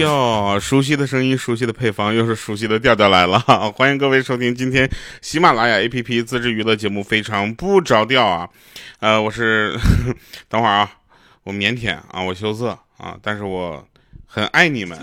哟，熟悉的声音，熟悉的配方，又是熟悉的调调来了。欢迎各位收听今天喜马拉雅 APP 自制娱乐节目《非常不着调》啊。呃，我是 等会儿啊，我腼腆啊，我羞涩啊，但是我很爱你们。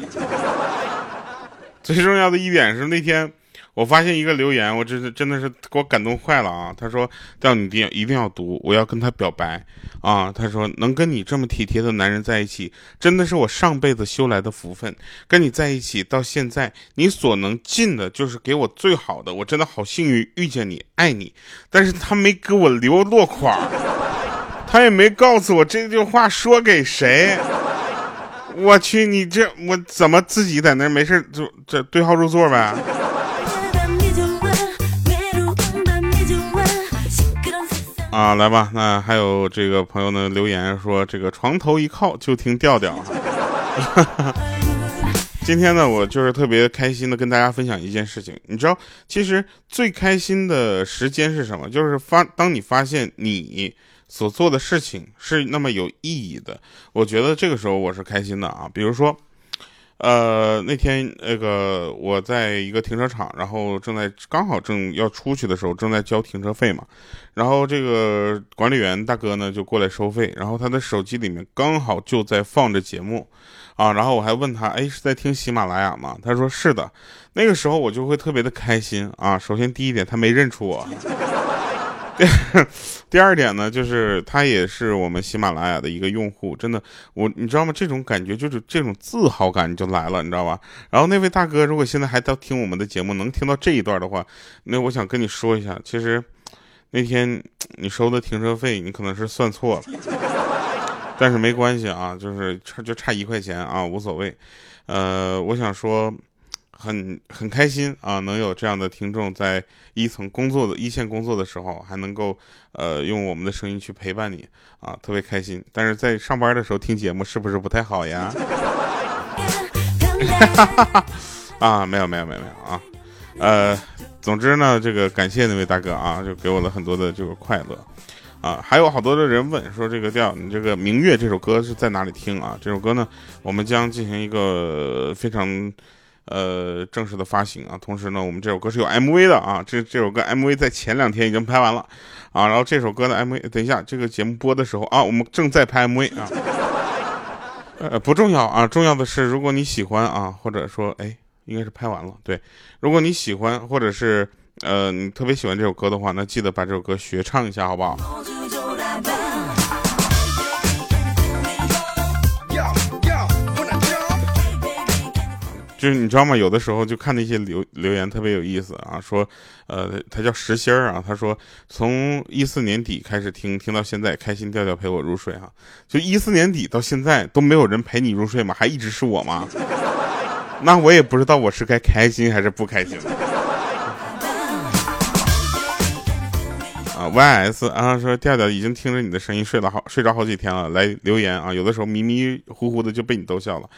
最重要的一点是那天。我发现一个留言，我真是真的是给我感动坏了啊！他说：“叫你一定一定要读，我要跟他表白啊！”他说：“能跟你这么体贴的男人在一起，真的是我上辈子修来的福分。跟你在一起到现在，你所能尽的就是给我最好的，我真的好幸运遇见你，爱你。但是他没给我留落款，他也没告诉我这句话说给谁。我去，你这我怎么自己在那没事就这对号入座呗？”啊，来吧，那还有这个朋友呢留言说，这个床头一靠就听调调。今天呢，我就是特别开心的跟大家分享一件事情，你知道，其实最开心的时间是什么？就是发当你发现你所做的事情是那么有意义的，我觉得这个时候我是开心的啊。比如说。呃，那天那个我在一个停车场，然后正在刚好正要出去的时候，正在交停车费嘛，然后这个管理员大哥呢就过来收费，然后他的手机里面刚好就在放着节目，啊，然后我还问他，哎，是在听喜马拉雅吗？他说是的，那个时候我就会特别的开心啊。首先第一点，他没认出我。第二点呢，就是他也是我们喜马拉雅的一个用户，真的，我你知道吗？这种感觉就是这种自豪感就来了，你知道吧？然后那位大哥，如果现在还在听我们的节目，能听到这一段的话，那我想跟你说一下，其实那天你收的停车费，你可能是算错了，但是没关系啊，就是差就差一块钱啊，无所谓。呃，我想说。很很开心啊，能有这样的听众在一层工作的一线工作的时候，还能够呃用我们的声音去陪伴你啊，特别开心。但是在上班的时候听节目是不是不太好呀？啊，没有没有没有没有啊，呃，总之呢，这个感谢那位大哥啊，就给我了很多的这个快乐啊。还有好多的人问说，这个调你这个《明月》这首歌是在哪里听啊？这首歌呢，我们将进行一个非常。呃，正式的发行啊，同时呢，我们这首歌是有 MV 的啊，这这首歌 MV 在前两天已经拍完了啊，然后这首歌的 MV，等一下这个节目播的时候啊，我们正在拍 MV 啊，呃不重要啊，重要的是如果你喜欢啊，或者说哎，应该是拍完了，对，如果你喜欢或者是呃你特别喜欢这首歌的话，那记得把这首歌学唱一下，好不好？就是你知道吗？有的时候就看那些留留言特别有意思啊，说，呃，他叫石心儿啊，他说从一四年底开始听，听到现在，开心调调陪我入睡哈，就一四年底到现在都没有人陪你入睡吗？还一直是我吗？那我也不知道我是该开心还是不开心。啊，Y.S 啊说调调已经听着你的声音睡了好睡着好几天了，来留言啊，有的时候迷迷糊糊的就被你逗笑了。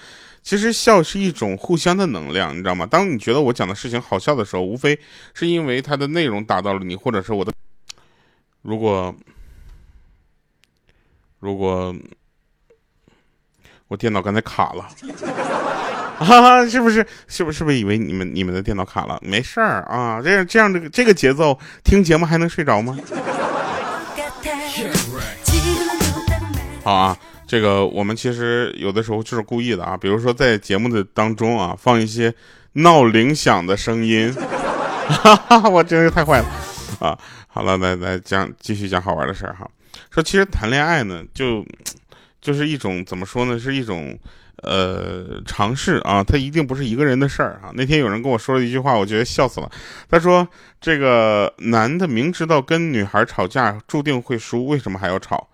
其实笑是一种互相的能量，你知道吗？当你觉得我讲的事情好笑的时候，无非是因为它的内容打到了你，或者是我的。如果如果我电脑刚才卡了，哈哈，是不是？是不是？是不是以为你们你们的电脑卡了？没事儿啊，这样这样的这个节奏，听节目还能睡着吗？好啊。这个我们其实有的时候就是故意的啊，比如说在节目的当中啊，放一些闹铃响的声音，哈哈，我真是太坏了啊！好了，来来讲，继续讲好玩的事儿哈。说其实谈恋爱呢，就就是一种怎么说呢，是一种呃尝试啊，它一定不是一个人的事儿啊。那天有人跟我说了一句话，我觉得笑死了。他说：“这个男的明知道跟女孩吵架注定会输，为什么还要吵？”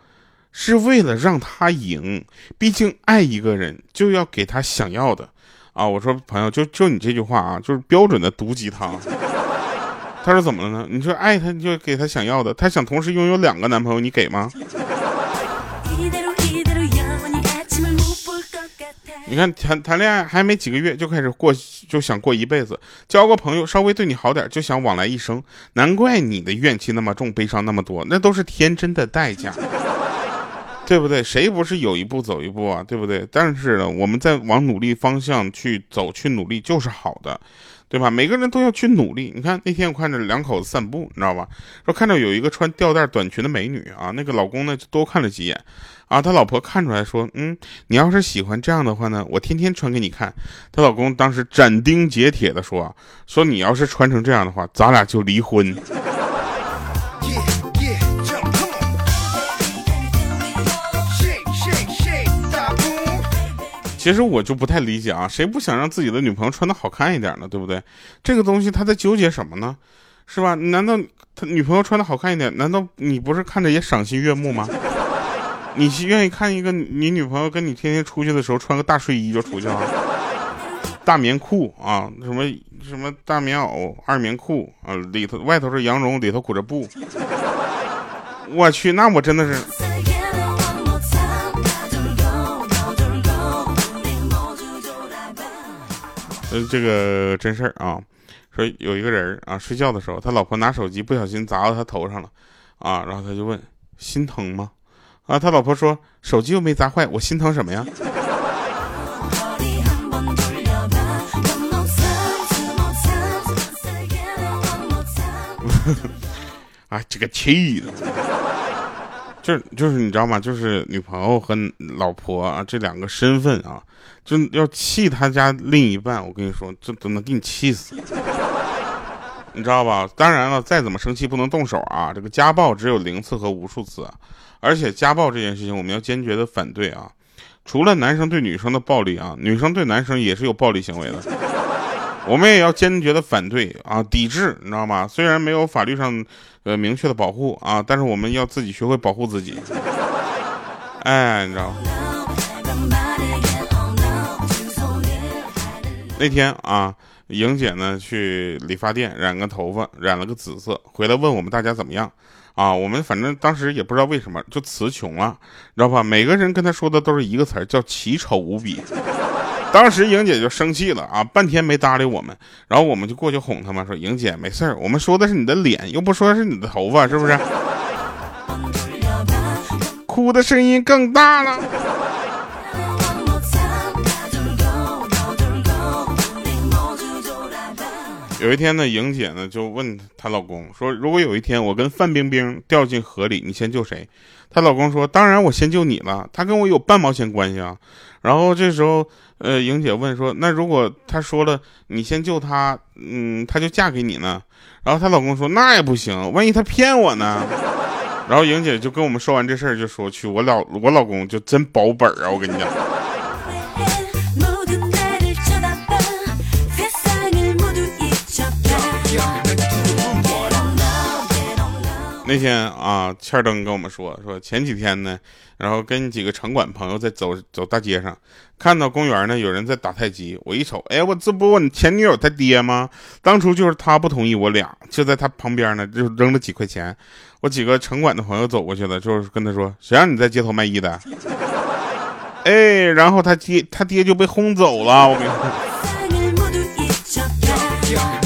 是为了让他赢，毕竟爱一个人就要给他想要的，啊！我说朋友，就就你这句话啊，就是标准的毒鸡汤。他说怎么了呢？你说爱他你就给他想要的，他想同时拥有两个男朋友，你给吗？你看谈谈恋爱还没几个月就开始过，就想过一辈子，交个朋友稍微对你好点就想往来一生，难怪你的怨气那么重，悲伤那么多，那都是天真的代价。对不对？谁不是有一步走一步啊？对不对？但是呢，我们在往努力方向去走，去努力就是好的，对吧？每个人都要去努力。你看那天我看着两口子散步，你知道吧？说看到有一个穿吊带短裙的美女啊，那个老公呢就多看了几眼，啊，他老婆看出来说，嗯，你要是喜欢这样的话呢，我天天穿给你看。她老公当时斩钉截铁的说，说你要是穿成这样的话，咱俩就离婚。其实我就不太理解啊，谁不想让自己的女朋友穿的好看一点呢？对不对？这个东西他在纠结什么呢？是吧？难道他女朋友穿的好看一点，难道你不是看着也赏心悦目吗？你愿意看一个你女朋友跟你天天出去的时候穿个大睡衣就出去了，大棉裤啊，什么什么大棉袄、二棉裤啊，里头外头是羊绒，里头裹着布。我去，那我真的是。这个真事儿啊，说有一个人啊，睡觉的时候，他老婆拿手机不小心砸到他头上了，啊，然后他就问心疼吗？啊，他老婆说手机又没砸坏，我心疼什么呀？啊，这个气的，就是就是你知道吗？就是女朋友和老婆啊这两个身份啊。就要气他家另一半，我跟你说，这都能给你气死，你知道吧？当然了，再怎么生气不能动手啊！这个家暴只有零次和无数次，而且家暴这件事情我们要坚决的反对啊！除了男生对女生的暴力啊，女生对男生也是有暴力行为的，我们也要坚决的反对啊，抵制，你知道吗？虽然没有法律上呃明确的保护啊，但是我们要自己学会保护自己，哎，你知道。那天啊，莹姐呢去理发店染个头发，染了个紫色，回来问我们大家怎么样啊？我们反正当时也不知道为什么就词穷了，知道吧？每个人跟他说的都是一个词儿，叫奇丑无比。当时莹姐就生气了啊，半天没搭理我们，然后我们就过去哄她嘛，说莹姐没事儿，我们说的是你的脸，又不说是你的头发，是不是？哭的声音更大了。有一天呢，莹姐呢就问她老公说：“如果有一天我跟范冰冰掉进河里，你先救谁？”她老公说：“当然我先救你了，她跟我有半毛钱关系啊。”然后这时候，呃，莹姐问说：“那如果她说了你先救她，嗯，她就嫁给你呢？”然后她老公说：“那也不行，万一她骗我呢？”然后莹姐就跟我们说完这事儿，就说：“去，我老我老公就真保本啊，我跟你讲。”那天啊，欠灯跟我们说说前几天呢，然后跟几个城管朋友在走走大街上，看到公园呢有人在打太极，我一瞅，哎，我这不我前女友他爹吗？当初就是他不同意我俩，就在他旁边呢，就扔了几块钱。我几个城管的朋友走过去了，就是跟他说，谁让你在街头卖艺的？哎，然后他爹他爹就被轰走了，我跟你说。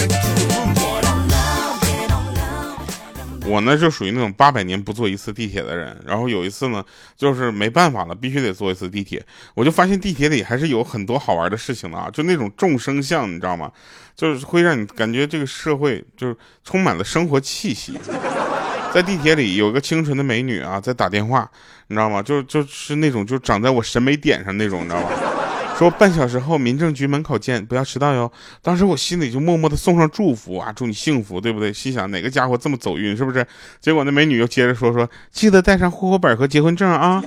我呢就属于那种八百年不坐一次地铁的人，然后有一次呢，就是没办法了，必须得坐一次地铁。我就发现地铁里还是有很多好玩的事情的啊，就那种众生相，你知道吗？就是会让你感觉这个社会就是充满了生活气息。在地铁里有个清纯的美女啊，在打电话，你知道吗？就就是那种就长在我审美点上那种，你知道吗？说半小时后民政局门口见，不要迟到哟。当时我心里就默默的送上祝福啊，祝你幸福，对不对？心想哪个家伙这么走运，是不是？结果那美女又接着说说，记得带上户口本和结婚证啊。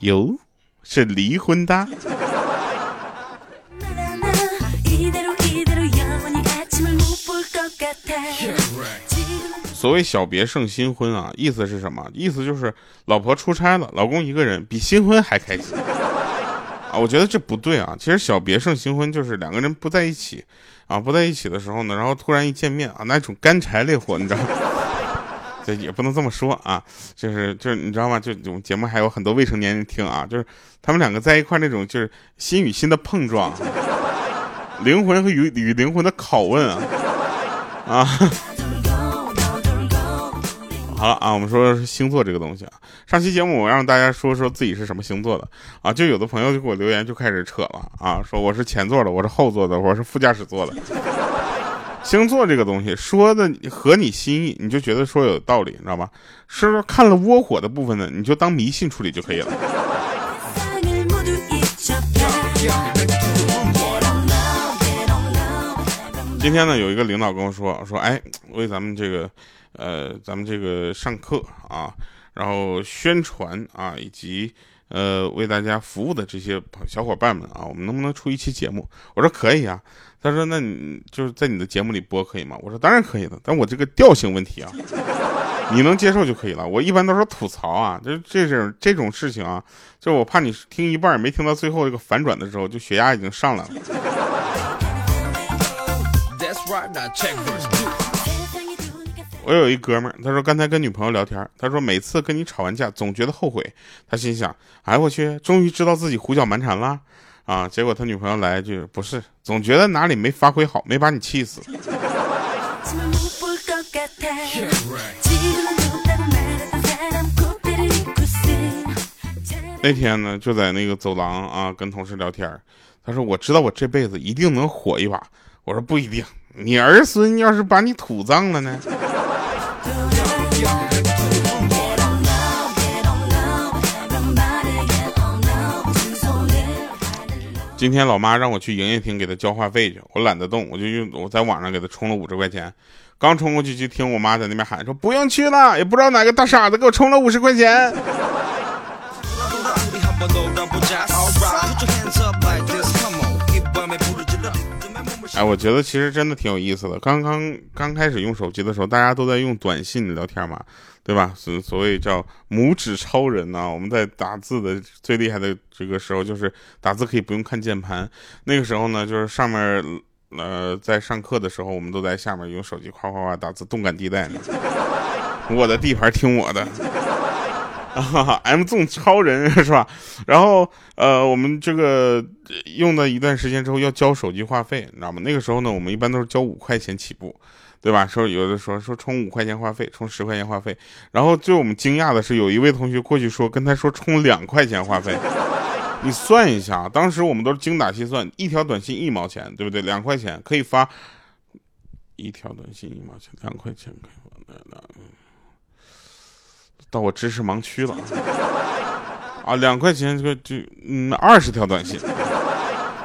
哟，是离婚的。所谓小别胜新婚啊，意思是什么？意思就是老婆出差了，老公一个人比新婚还开心啊！我觉得这不对啊。其实小别胜新婚就是两个人不在一起啊，不在一起的时候呢，然后突然一见面啊，那种干柴烈火，你知道吗？这也不能这么说啊，就是就是你知道吗？就我们节目还有很多未成年人听啊，就是他们两个在一块那种就是心与心的碰撞，灵魂和与与灵魂的拷问啊啊！好了啊，我们说星座这个东西啊，上期节目我让大家说说自己是什么星座的啊，就有的朋友就给我留言就开始扯了啊，说我是前座的，我是后座的，我是副驾驶座的。星座这个东西说的合你心意，你就觉得说有道理，你知道吧？是看了窝火的部分呢，你就当迷信处理就可以了。今天呢，有一个领导跟我说说，哎，为咱们这个，呃，咱们这个上课啊，然后宣传啊，以及呃为大家服务的这些小伙伴们啊，我们能不能出一期节目？我说可以啊。他说，那你就是在你的节目里播可以吗？我说当然可以的，但我这个调性问题啊，你能接受就可以了。我一般都是吐槽啊，就这种这种事情啊，就我怕你听一半没听到最后这个反转的时候，就血压已经上来了。我有一哥们儿，他说刚才跟女朋友聊天，他说每次跟你吵完架，总觉得后悔。他心想，哎我去，终于知道自己胡搅蛮缠了啊！结果他女朋友来一句，不是，总觉得哪里没发挥好，没把你气死。那天呢，就在那个走廊啊，跟同事聊天，他说我知道我这辈子一定能火一把。我说不一定，你儿孙要是把你土葬了呢？今天老妈让我去营业厅给她交话费去，我懒得动，我就用我在网上给她充了五十块钱。刚冲过去就听我妈在那边喊说不用去了，也不知道哪个大傻子给我充了五十块钱。哎，我觉得其实真的挺有意思的。刚刚刚开始用手机的时候，大家都在用短信聊天嘛，对吧？所所谓叫拇指超人呐。我们在打字的最厉害的这个时候，就是打字可以不用看键盘。那个时候呢，就是上面呃，在上课的时候，我们都在下面用手机夸夸夸打字，动感地带呢。我的地盘听我的。啊，M 纵超人 是吧？然后呃，我们这个用了一段时间之后要交手机话费，你知道吗？那个时候呢，我们一般都是交五块钱起步，对吧？说有的说说充五块钱话费，充十块钱话费。然后最我们惊讶的是，有一位同学过去说跟他说充两块钱话费。你算一下，当时我们都是精打细算，一条短信一毛钱，对不对？两块钱可以发一条短信一毛钱，两块钱可以发到我知识盲区了啊！两块钱这个就嗯二十条短信，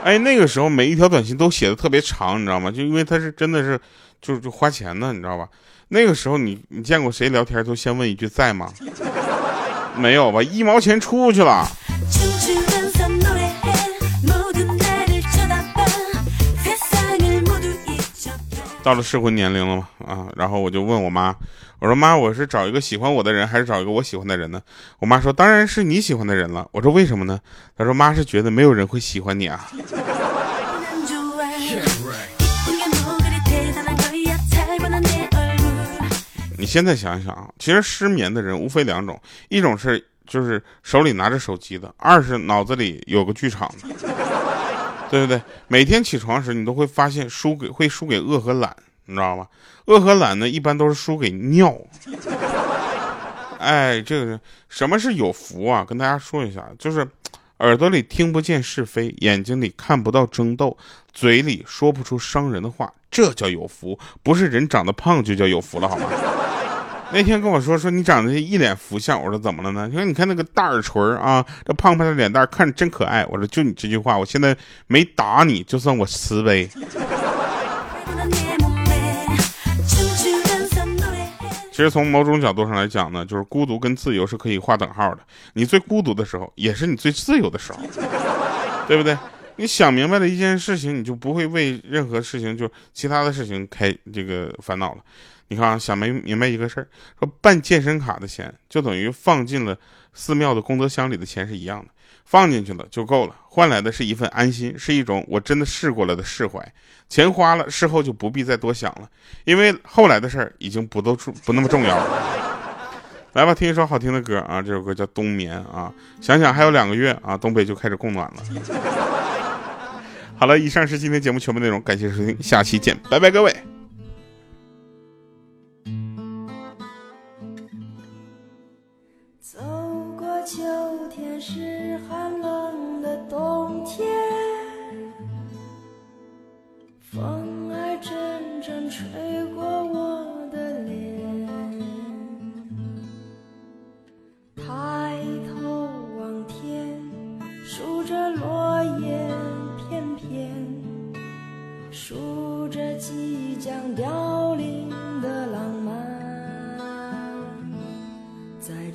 哎，那个时候每一条短信都写的特别长，你知道吗？就因为他是真的是就就花钱呢，你知道吧？那个时候你你见过谁聊天都先问一句在吗？没有吧？一毛钱出去了。到了适婚年龄了嘛啊，然后我就问我妈，我说妈，我是找一个喜欢我的人，还是找一个我喜欢的人呢？我妈说，当然是你喜欢的人了。我说为什么呢？她说妈是觉得没有人会喜欢你啊。你现在想想啊，其实失眠的人无非两种，一种是就是手里拿着手机的，二是脑子里有个剧场的。对不对？每天起床时，你都会发现输给会输给饿和懒，你知道吗？饿和懒呢，一般都是输给尿。哎，这个什么是有福啊？跟大家说一下，就是耳朵里听不见是非，眼睛里看不到争斗，嘴里说不出伤人的话，这叫有福。不是人长得胖就叫有福了，好吗？那天跟我说说你长得一脸福相，我说怎么了呢？你说你看那个大耳垂啊，这胖胖的脸蛋看着真可爱。我说就你这句话，我现在没打你就算我慈悲。其实从某种角度上来讲呢，就是孤独跟自由是可以划等号的。你最孤独的时候，也是你最自由的时候，对不对？你想明白了一件事情，你就不会为任何事情就其他的事情开这个烦恼了。你看啊，想没明白一个事儿，说办健身卡的钱就等于放进了寺庙的功德箱里的钱是一样的，放进去了就够了，换来的是一份安心，是一种我真的试过了的释怀。钱花了，事后就不必再多想了，因为后来的事儿已经不都不那么重要了。来吧，听一首好听的歌啊，这首歌叫《冬眠》啊，想想还有两个月啊，东北就开始供暖了。好了，以上是今天节目全部内容，感谢收听，下期见，拜拜，各位。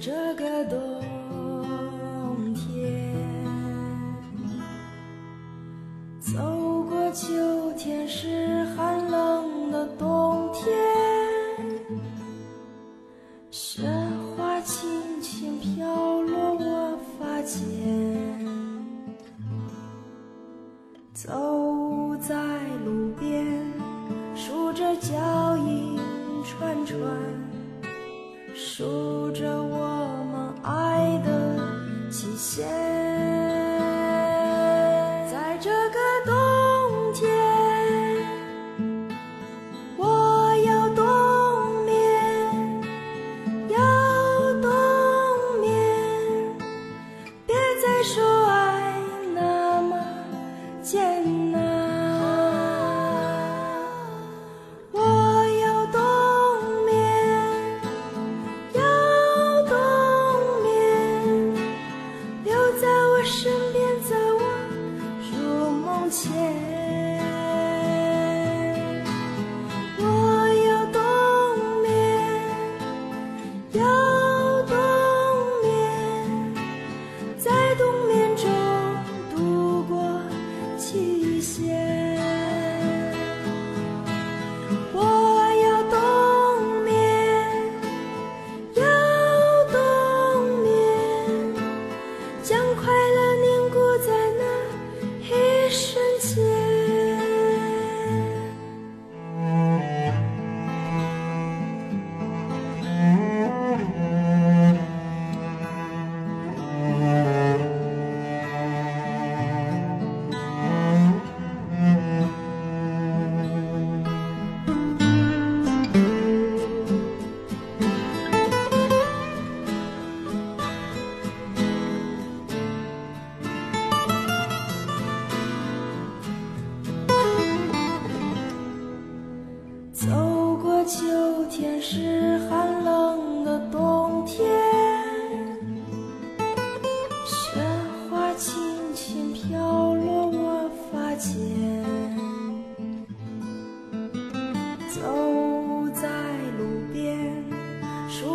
这个冬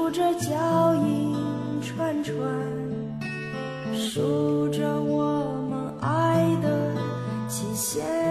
数着脚印串串，数着我们爱的期限。